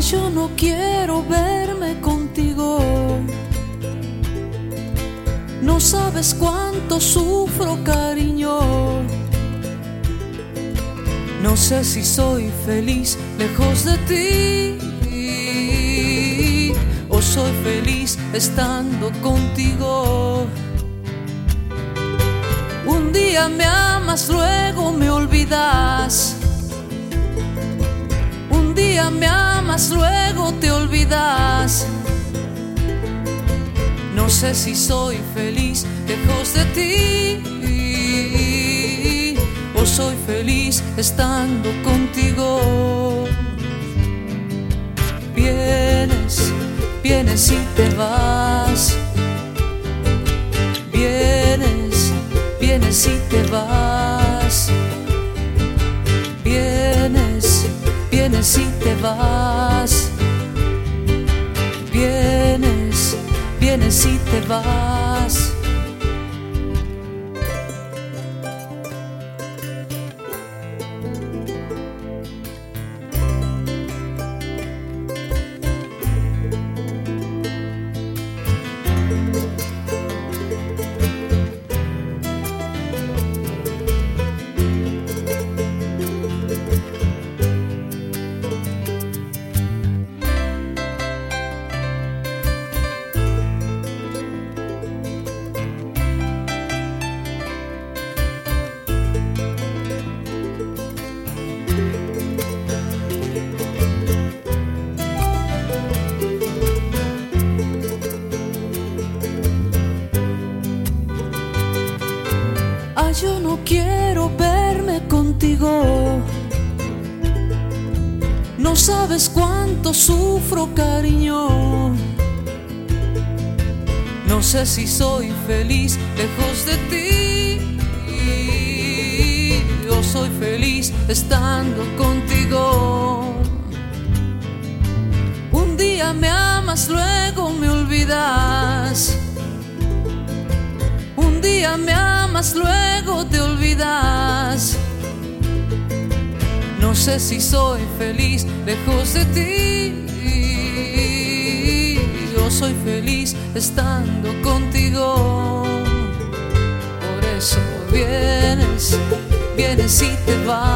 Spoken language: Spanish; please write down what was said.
Yo no quiero verme contigo. No sabes cuánto sufro, cariño. No sé si soy feliz lejos de ti o soy feliz estando contigo. Un día me amas, luego me olvidas. Día me amas, luego te olvidas. No sé si soy feliz lejos de ti o soy feliz estando contigo. Vienes, vienes y te vas. Vienes, vienes y te vas. Vas. Vienes, vienes y te vas. No quiero verme contigo. No sabes cuánto sufro, cariño. No sé si soy feliz lejos de ti o soy feliz estando contigo. Un día me amas, luego me olvidas. Un día me amas, luego te olvidas. No sé si soy feliz lejos de ti o soy feliz estando contigo. Por eso vienes, vienes y te vas.